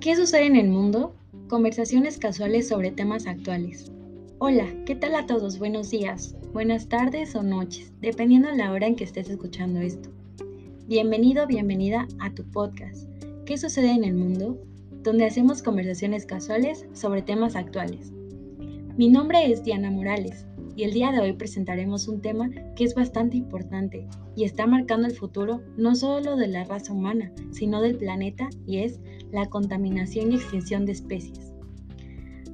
¿Qué sucede en el mundo? Conversaciones casuales sobre temas actuales. Hola, ¿qué tal a todos? Buenos días, buenas tardes o noches, dependiendo de la hora en que estés escuchando esto. Bienvenido, bienvenida a tu podcast. ¿Qué sucede en el mundo? Donde hacemos conversaciones casuales sobre temas actuales. Mi nombre es Diana Morales y el día de hoy presentaremos un tema que es bastante importante y está marcando el futuro no solo de la raza humana, sino del planeta y es la contaminación y extinción de especies.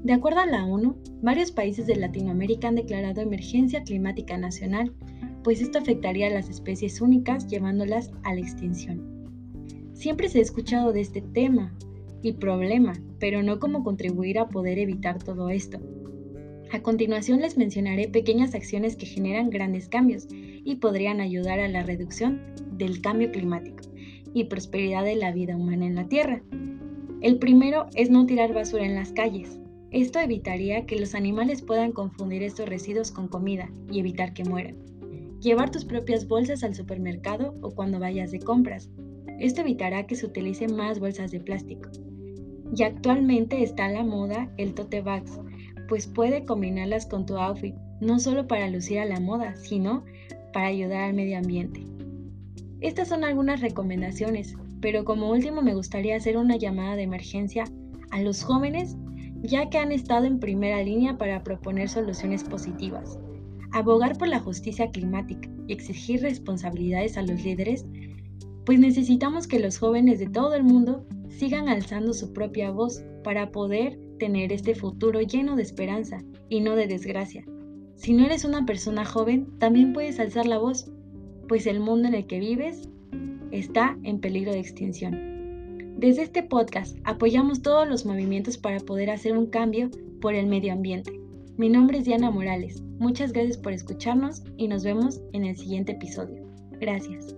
De acuerdo a la ONU, varios países de Latinoamérica han declarado emergencia climática nacional, pues esto afectaría a las especies únicas llevándolas a la extinción. Siempre se ha escuchado de este tema y problema, pero no cómo contribuir a poder evitar todo esto. A continuación les mencionaré pequeñas acciones que generan grandes cambios y podrían ayudar a la reducción del cambio climático y prosperidad de la vida humana en la Tierra. El primero es no tirar basura en las calles. Esto evitaría que los animales puedan confundir estos residuos con comida y evitar que mueran. Llevar tus propias bolsas al supermercado o cuando vayas de compras. Esto evitará que se utilicen más bolsas de plástico. Y actualmente está a la moda el tote bags, pues puede combinarlas con tu outfit, no solo para lucir a la moda, sino para ayudar al medio ambiente. Estas son algunas recomendaciones, pero como último me gustaría hacer una llamada de emergencia a los jóvenes, ya que han estado en primera línea para proponer soluciones positivas. Abogar por la justicia climática y exigir responsabilidades a los líderes, pues necesitamos que los jóvenes de todo el mundo sigan alzando su propia voz para poder tener este futuro lleno de esperanza y no de desgracia. Si no eres una persona joven, también puedes alzar la voz, pues el mundo en el que vives está en peligro de extinción. Desde este podcast apoyamos todos los movimientos para poder hacer un cambio por el medio ambiente. Mi nombre es Diana Morales. Muchas gracias por escucharnos y nos vemos en el siguiente episodio. Gracias.